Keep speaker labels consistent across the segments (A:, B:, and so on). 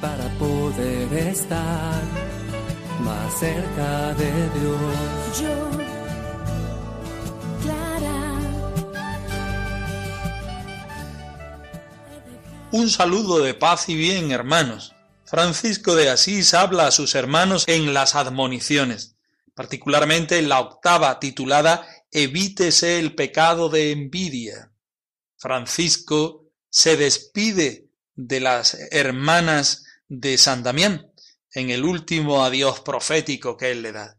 A: para poder estar más cerca de Dios.
B: Yo, Clara.
C: Un saludo de paz y bien, hermanos. Francisco de Asís habla a sus hermanos en las admoniciones, particularmente en la octava titulada Evítese el pecado de envidia. Francisco se despide de las hermanas de San Damián en el último adiós profético que él le da.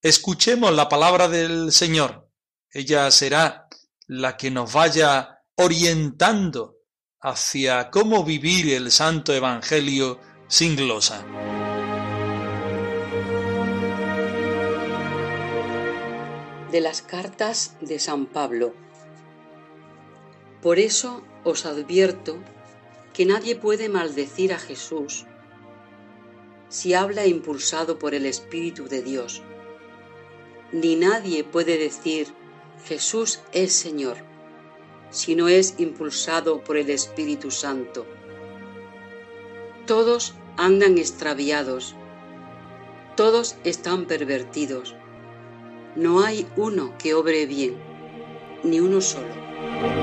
C: Escuchemos la palabra del Señor. Ella será la que nos vaya orientando hacia cómo vivir el Santo Evangelio sin glosa.
D: De las cartas de San Pablo. Por eso os advierto que nadie puede maldecir a Jesús si habla impulsado por el Espíritu de Dios. Ni nadie puede decir Jesús es Señor si no es impulsado por el Espíritu Santo. Todos andan extraviados, todos están pervertidos. No hay uno que obre bien, ni uno solo.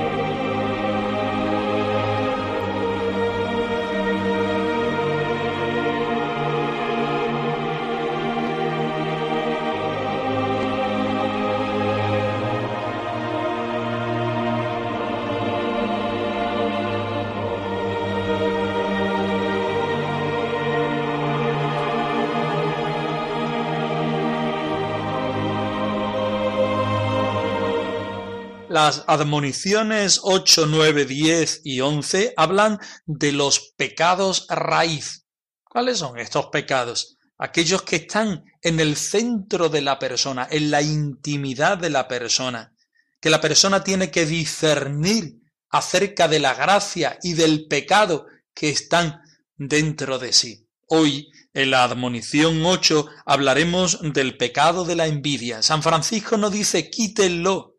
C: Las admoniciones 8, 9, 10 y 11 hablan de los pecados raíz. ¿Cuáles son estos pecados? Aquellos que están en el centro de la persona, en la intimidad de la persona, que la persona tiene que discernir acerca de la gracia y del pecado que están dentro de sí. Hoy, en la admonición 8, hablaremos del pecado de la envidia. San Francisco nos dice quítenlo,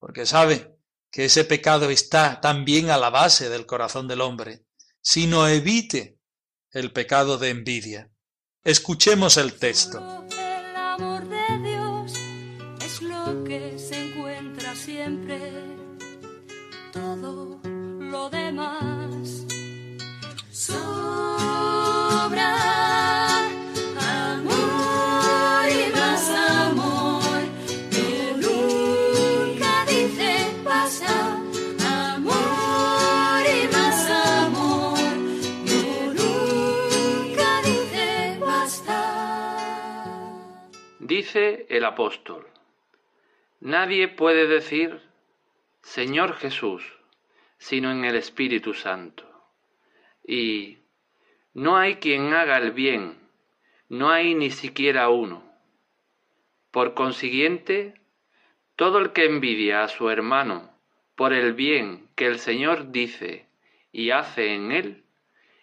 C: porque sabe que ese pecado está también a la base del corazón del hombre, sino evite el pecado de envidia. Escuchemos el texto.
B: El amor de Dios es lo que se encuentra siempre. Todo lo demás sobra. Dice
E: el apóstol, nadie puede decir Señor Jesús, sino en el Espíritu Santo. Y no hay quien haga el bien, no hay ni siquiera uno. Por consiguiente, todo el que envidia a su hermano por el bien que el Señor dice y hace en él,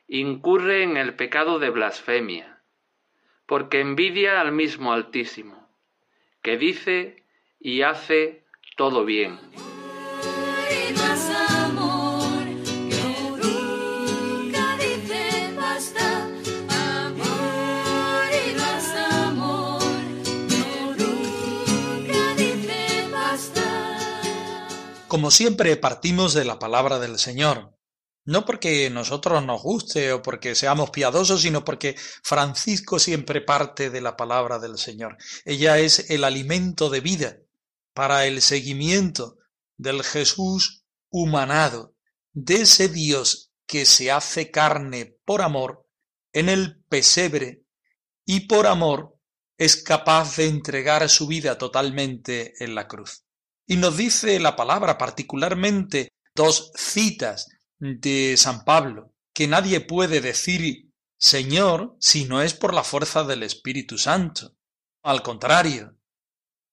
E: incurre en el pecado de blasfemia, porque envidia al mismo Altísimo, que dice y hace todo bien.
B: y más amor que nunca dice basta amor y más amor que nunca dice basta
C: Como siempre, partimos de la palabra del Señor. No porque nosotros nos guste o porque seamos piadosos, sino porque Francisco siempre parte de la palabra del Señor. Ella es el alimento de vida para el seguimiento del Jesús humanado, de ese Dios que se hace carne por amor en el pesebre y por amor es capaz de entregar su vida totalmente en la cruz. Y nos dice la palabra, particularmente dos citas de San Pablo, que nadie puede decir Señor si no es por la fuerza del Espíritu Santo. Al contrario,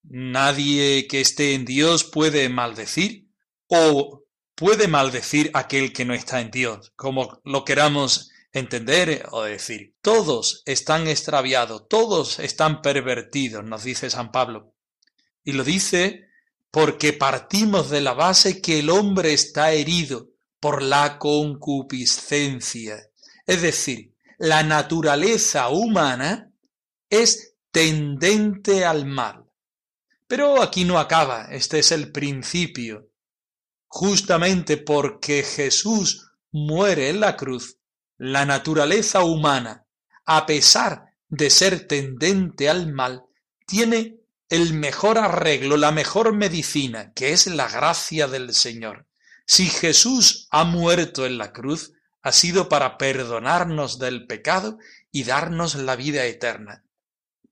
C: nadie que esté en Dios puede maldecir o puede maldecir aquel que no está en Dios, como lo queramos entender o decir. Todos están extraviados, todos están pervertidos, nos dice San Pablo. Y lo dice porque partimos de la base que el hombre está herido por la concupiscencia. Es decir, la naturaleza humana es tendente al mal. Pero aquí no acaba, este es el principio. Justamente porque Jesús muere en la cruz, la naturaleza humana, a pesar de ser tendente al mal, tiene el mejor arreglo, la mejor medicina, que es la gracia del Señor. Si Jesús ha muerto en la cruz, ha sido para perdonarnos del pecado y darnos la vida eterna.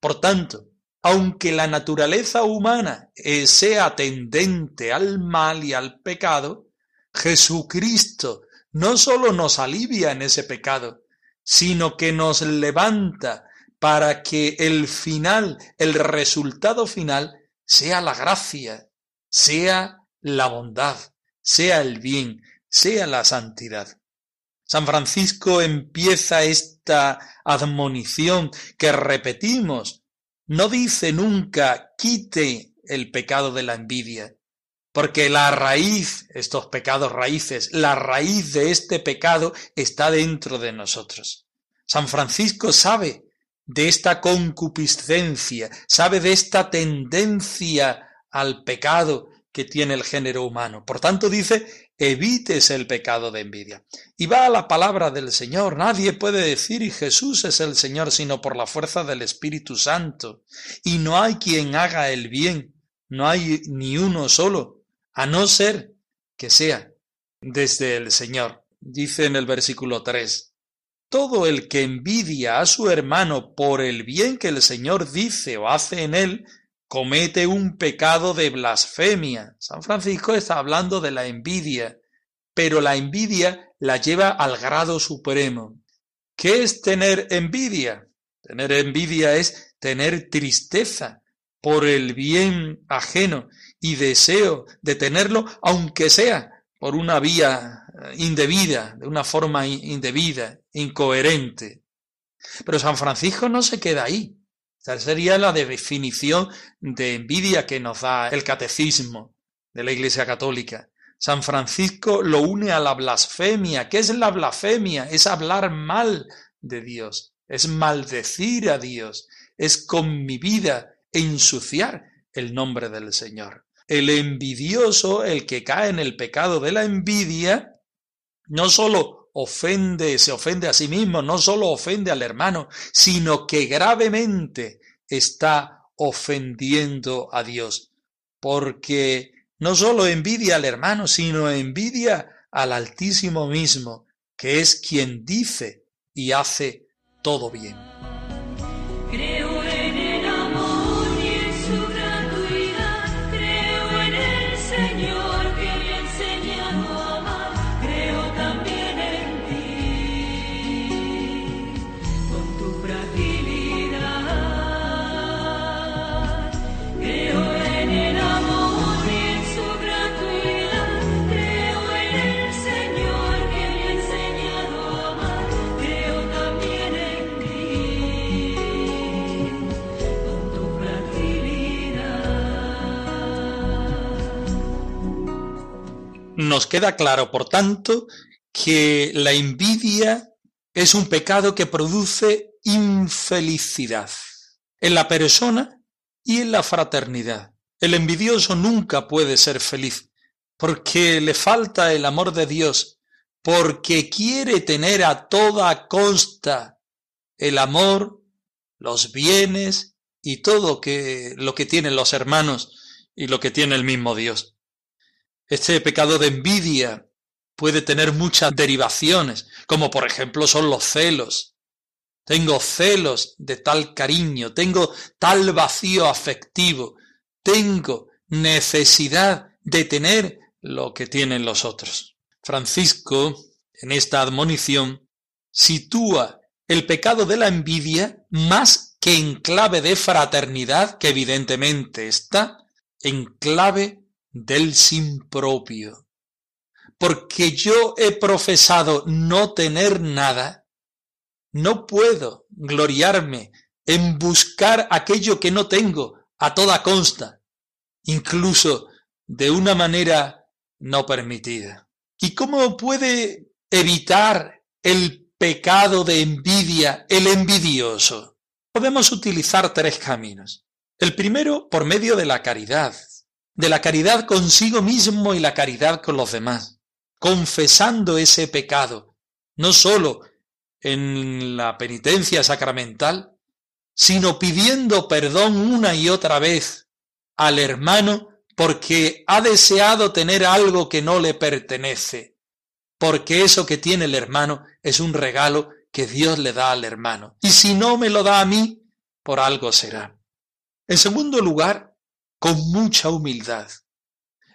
C: Por tanto, aunque la naturaleza humana eh, sea tendente al mal y al pecado, Jesucristo no sólo nos alivia en ese pecado, sino que nos levanta para que el final, el resultado final, sea la gracia, sea la bondad, sea el bien, sea la santidad. San Francisco empieza esta admonición que repetimos. No dice nunca quite el pecado de la envidia, porque la raíz, estos pecados raíces, la raíz de este pecado está dentro de nosotros. San Francisco sabe de esta concupiscencia, sabe de esta tendencia al pecado que tiene el género humano. Por tanto dice, evites el pecado de envidia. Y va a la palabra del Señor. Nadie puede decir Jesús es el Señor sino por la fuerza del Espíritu Santo. Y no hay quien haga el bien, no hay ni uno solo a no ser que sea desde el Señor. Dice en el versículo 3, todo el que envidia a su hermano por el bien que el Señor dice o hace en él, comete un pecado de blasfemia. San Francisco está hablando de la envidia, pero la envidia la lleva al grado supremo. ¿Qué es tener envidia? Tener envidia es tener tristeza por el bien ajeno y deseo de tenerlo, aunque sea por una vía eh, indebida, de una forma indebida, incoherente. Pero San Francisco no se queda ahí. Esa sería la definición de envidia que nos da el catecismo de la Iglesia Católica. San Francisco lo une a la blasfemia. ¿Qué es la blasfemia? Es hablar mal de Dios, es maldecir a Dios, es con mi vida ensuciar el nombre del Señor. El envidioso, el que cae en el pecado de la envidia, no solo ofende, se ofende a sí mismo, no solo ofende al hermano, sino que gravemente está ofendiendo a Dios, porque no solo envidia al hermano, sino envidia al Altísimo mismo, que es quien dice y hace todo bien. Nos queda claro, por tanto, que la envidia es un pecado que produce infelicidad en la persona y en la fraternidad. El envidioso nunca puede ser feliz porque le falta el amor de Dios, porque quiere tener a toda costa el amor, los bienes y todo lo que tienen los hermanos y lo que tiene el mismo Dios. Este pecado de envidia puede tener muchas derivaciones, como por ejemplo son los celos. Tengo celos de tal cariño, tengo tal vacío afectivo, tengo necesidad de tener lo que tienen los otros. Francisco, en esta admonición, sitúa el pecado de la envidia más que en clave de fraternidad, que evidentemente está en clave del sin propio. Porque yo he profesado no tener nada, no puedo gloriarme en buscar aquello que no tengo a toda consta, incluso de una manera no permitida. ¿Y cómo puede evitar el pecado de envidia el envidioso? Podemos utilizar tres caminos. El primero, por medio de la caridad, de la caridad consigo mismo y la caridad con los demás, confesando ese pecado, no sólo en la penitencia sacramental, sino pidiendo perdón una y otra vez al hermano porque ha deseado tener algo que no le pertenece, porque eso que tiene el hermano es un regalo que Dios le da al hermano. Y si no me lo da a mí, por algo será. En segundo lugar, con mucha humildad.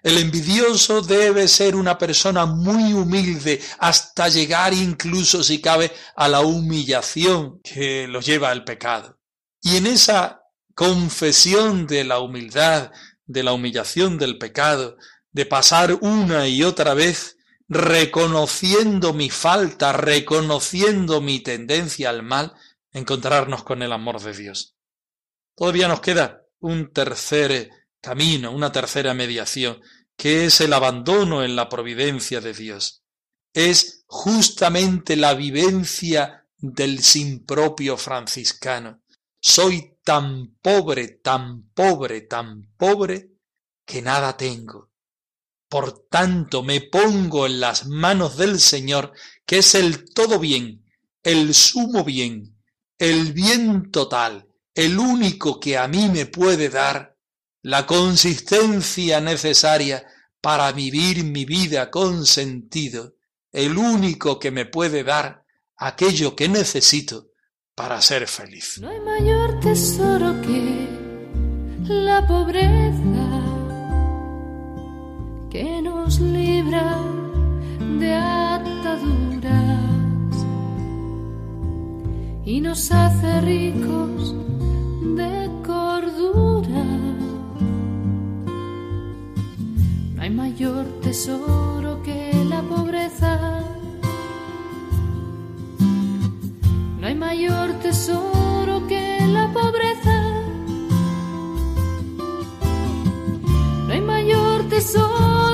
C: El envidioso debe ser una persona muy humilde hasta llegar incluso, si cabe, a la humillación que lo lleva al pecado. Y en esa confesión de la humildad, de la humillación del pecado, de pasar una y otra vez reconociendo mi falta, reconociendo mi tendencia al mal, encontrarnos con el amor de Dios. Todavía nos queda un tercer camino, una tercera mediación, que es el abandono en la providencia de Dios. Es justamente la vivencia del sin propio franciscano. Soy tan pobre, tan pobre, tan pobre, que nada tengo. Por tanto me pongo en las manos del Señor, que es el todo bien, el sumo bien, el bien total, el único que a mí me puede dar la consistencia necesaria para vivir mi vida con sentido, el único que me puede dar aquello que necesito para ser feliz.
B: No hay mayor tesoro que la pobreza que nos libra de ataduras y nos hace ricos de cordura. No hay mayor tesoro que la pobreza No hay mayor tesoro que la pobreza. No hay mayor tesoro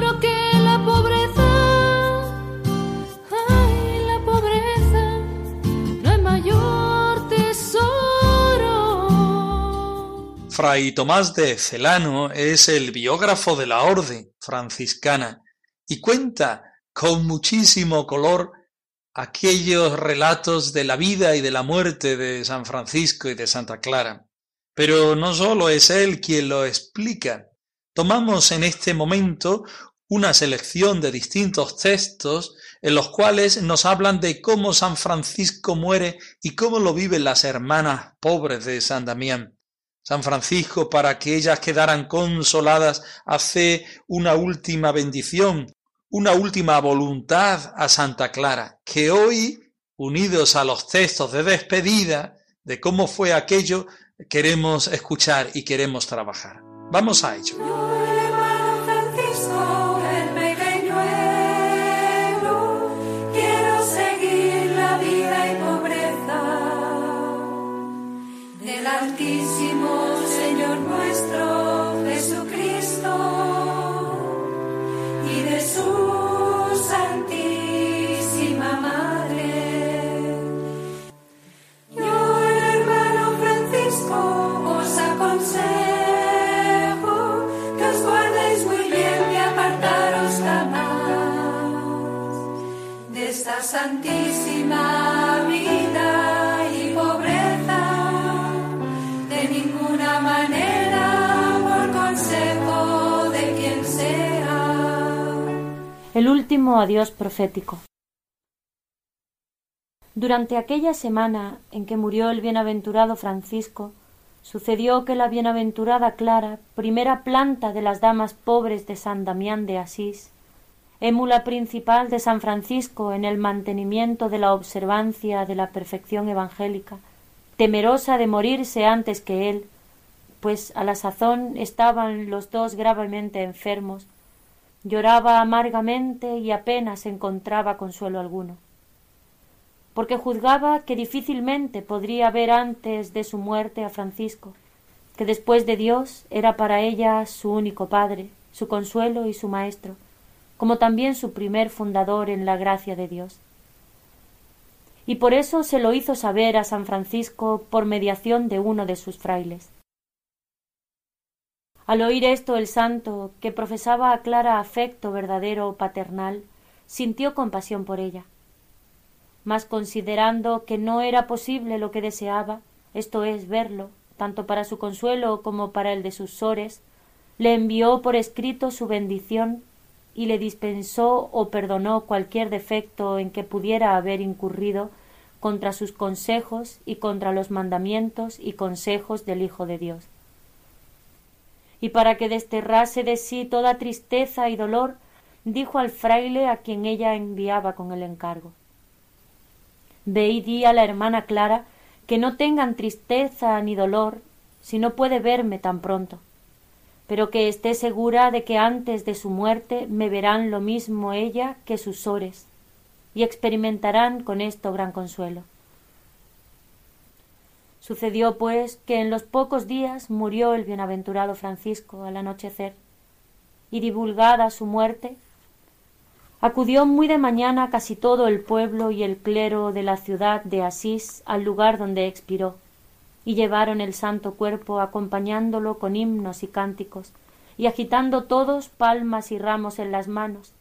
C: Fray Tomás de Celano es el biógrafo de la orden franciscana y cuenta con muchísimo color aquellos relatos de la vida y de la muerte de San Francisco y de Santa Clara. Pero no solo es él quien lo explica. Tomamos en este momento una selección de distintos textos en los cuales nos hablan de cómo San Francisco muere y cómo lo viven las hermanas pobres de San Damián. San Francisco, para que ellas quedaran consoladas, hace una última bendición una última voluntad a Santa Clara, que hoy, unidos a los textos de despedida de cómo fue aquello, queremos escuchar y queremos trabajar. Vamos a ello.
B: Altísimo santísima vida y pobreza, de ninguna manera por consejo de quien sea.
F: El último adiós profético. Durante aquella semana en que murió el bienaventurado Francisco, sucedió que la bienaventurada Clara, primera planta de las damas pobres de San Damián de Asís, émula principal de San Francisco en el mantenimiento de la observancia de la perfección evangélica, temerosa de morirse antes que él, pues a la sazón estaban los dos gravemente enfermos, lloraba amargamente y apenas encontraba consuelo alguno porque juzgaba que difícilmente podría ver antes de su muerte a Francisco, que después de Dios era para ella su único padre, su consuelo y su maestro, como también su primer fundador en la gracia de Dios. Y por eso se lo hizo saber a San Francisco por mediación de uno de sus frailes. Al oír esto el santo, que profesaba a Clara afecto verdadero paternal, sintió compasión por ella mas considerando que no era posible lo que deseaba, esto es verlo, tanto para su consuelo como para el de sus sores, le envió por escrito su bendición y le dispensó o perdonó cualquier defecto en que pudiera haber incurrido contra sus consejos y contra los mandamientos y consejos del Hijo de Dios. Y para que desterrase de sí toda tristeza y dolor, dijo al fraile a quien ella enviaba con el encargo Ve y di a la hermana Clara que no tengan tristeza ni dolor si no puede verme tan pronto, pero que esté segura de que antes de su muerte me verán lo mismo ella que sus sores, y experimentarán con esto gran consuelo. Sucedió, pues, que en los pocos días murió el bienaventurado Francisco al anochecer, y divulgada su muerte, Acudió muy de mañana casi todo el pueblo y el clero de la ciudad de Asís al lugar donde expiró, y llevaron el santo cuerpo acompañándolo con himnos y cánticos, y agitando todos palmas y ramos en las manos.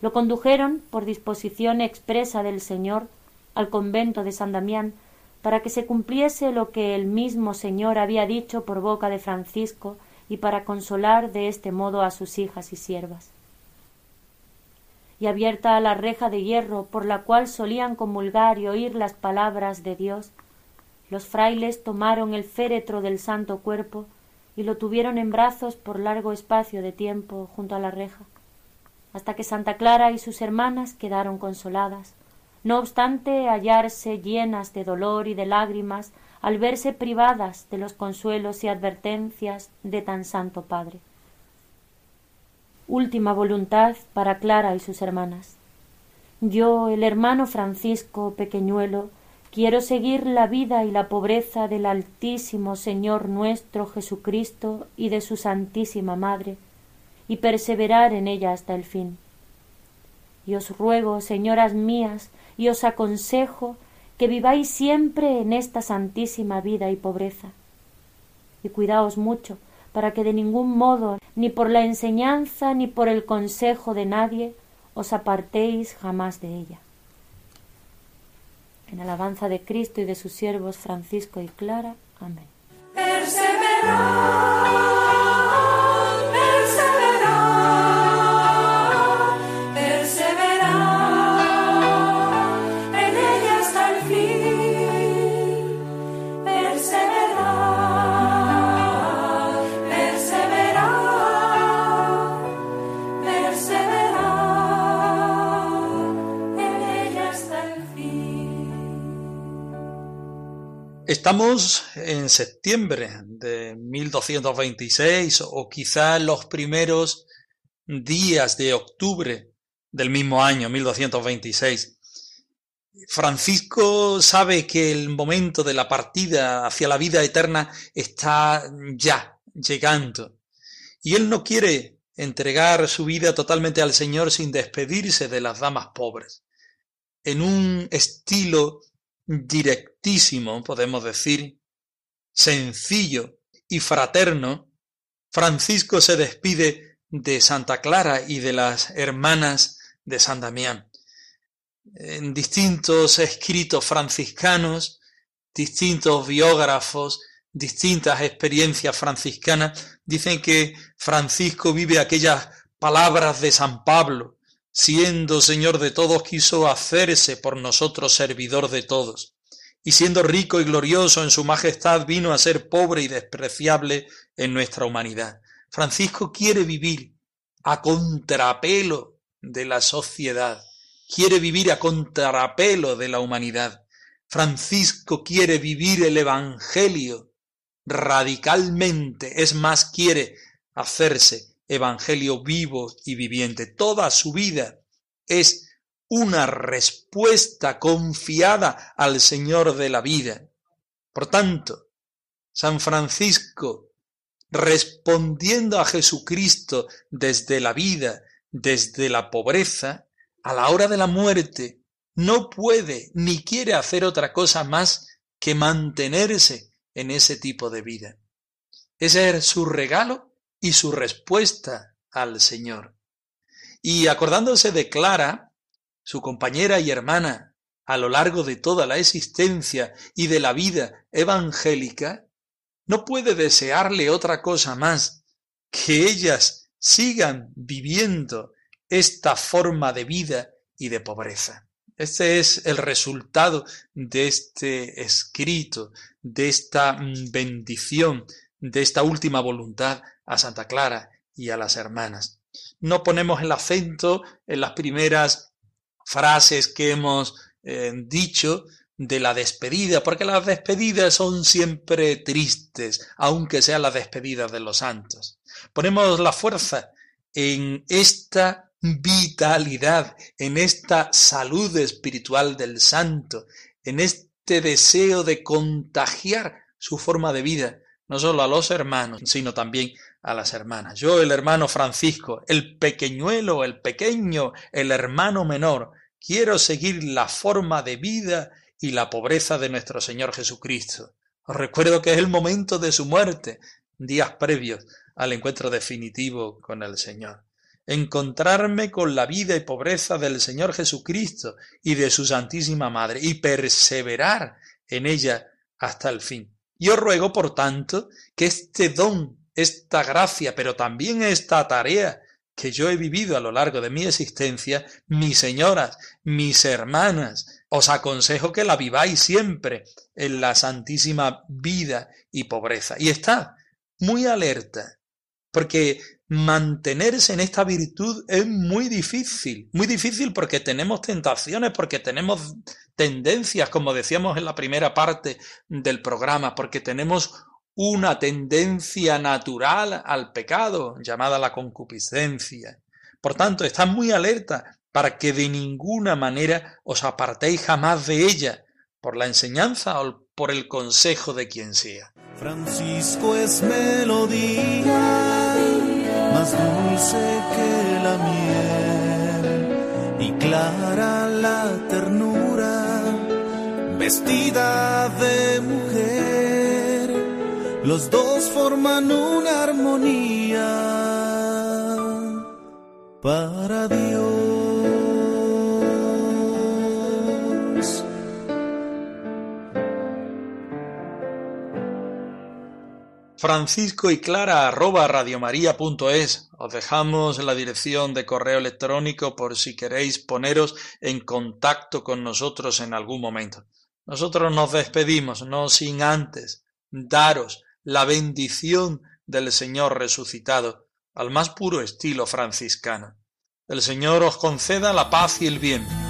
F: Lo condujeron, por disposición expresa del Señor, al convento de San Damián, para que se cumpliese lo que el mismo Señor había dicho por boca de Francisco y para consolar de este modo a sus hijas y siervas y abierta la reja de hierro por la cual solían comulgar y oír las palabras de Dios, los frailes tomaron el féretro del santo cuerpo y lo tuvieron en brazos por largo espacio de tiempo junto a la reja, hasta que Santa Clara y sus hermanas quedaron consoladas, no obstante hallarse llenas de dolor y de lágrimas al verse privadas de los consuelos y advertencias de tan santo Padre última voluntad para Clara y sus hermanas. Yo, el hermano Francisco pequeñuelo, quiero seguir la vida y la pobreza del Altísimo Señor nuestro Jesucristo y de su Santísima Madre, y perseverar en ella hasta el fin. Y os ruego, señoras mías, y os aconsejo que viváis siempre en esta santísima vida y pobreza. Y cuidaos mucho, para que de ningún modo, ni por la enseñanza ni por el consejo de nadie, os apartéis jamás de ella. En alabanza de Cristo y de sus siervos Francisco y Clara. Amén.
C: Estamos en septiembre de 1226 o quizá los primeros días de octubre del mismo año, 1226. Francisco sabe que el momento de la partida hacia la vida eterna está ya llegando y él no quiere entregar su vida totalmente al Señor sin despedirse de las damas pobres. En un estilo directísimo, podemos decir, sencillo y fraterno, Francisco se despide de Santa Clara y de las hermanas de San Damián. En distintos escritos franciscanos, distintos biógrafos, distintas experiencias franciscanas, dicen que Francisco vive aquellas palabras de San Pablo, siendo Señor de todos, quiso hacerse por nosotros servidor de todos, y siendo rico y glorioso en su majestad, vino a ser pobre y despreciable en nuestra humanidad. Francisco quiere vivir a contrapelo de la sociedad, quiere vivir a contrapelo de la humanidad. Francisco quiere vivir el Evangelio radicalmente, es más, quiere hacerse Evangelio vivo y viviente. Toda su vida es una respuesta confiada al Señor de la vida. Por tanto, San Francisco, respondiendo a Jesucristo desde la vida, desde la pobreza, a la hora de la muerte, no puede ni quiere hacer otra cosa más que mantenerse en ese tipo de vida. Ese es su regalo y su respuesta al Señor. Y acordándose de Clara, su compañera y hermana, a lo largo de toda la existencia y de la vida evangélica, no puede desearle otra cosa más que ellas sigan viviendo esta forma de vida y de pobreza. Este es el resultado de este escrito, de esta mm, bendición, de esta última voluntad a Santa Clara y a las hermanas. No ponemos el acento en las primeras frases que hemos eh, dicho de la despedida, porque las despedidas son siempre tristes, aunque sean las despedidas de los santos. Ponemos la fuerza en esta vitalidad, en esta salud espiritual del santo, en este deseo de contagiar su forma de vida, no solo a los hermanos, sino también a las hermanas. Yo, el hermano Francisco, el pequeñuelo, el pequeño, el hermano menor, quiero seguir la forma de vida y la pobreza de nuestro Señor Jesucristo. Os recuerdo que es el momento de su muerte, días previos al encuentro definitivo con el Señor. Encontrarme con la vida y pobreza del Señor Jesucristo y de su Santísima Madre y perseverar en ella hasta el fin. Yo ruego, por tanto, que este don, esta gracia, pero también esta tarea que yo he vivido a lo largo de mi existencia, mis señoras, mis hermanas, os aconsejo que la viváis siempre en la santísima vida y pobreza. Y está muy alerta, porque mantenerse en esta virtud es muy difícil, muy difícil porque tenemos tentaciones, porque tenemos tendencias, como decíamos en la primera parte del programa, porque tenemos una tendencia natural al pecado llamada la concupiscencia. Por tanto, estad muy alerta para que de ninguna manera os apartéis jamás de ella, por la enseñanza o por el consejo de quien sea.
G: Francisco es melodía, más dulce que la miel, y clara la ternura, vestida de mujer los dos forman una armonía para Dios.
C: Francisco y Clara arroba radiomaria.es. Os dejamos la dirección de correo electrónico por si queréis poneros en contacto con nosotros en algún momento. Nosotros nos despedimos, no sin antes daros la bendición del Señor resucitado, al más puro estilo franciscano. El Señor os conceda la paz y el bien.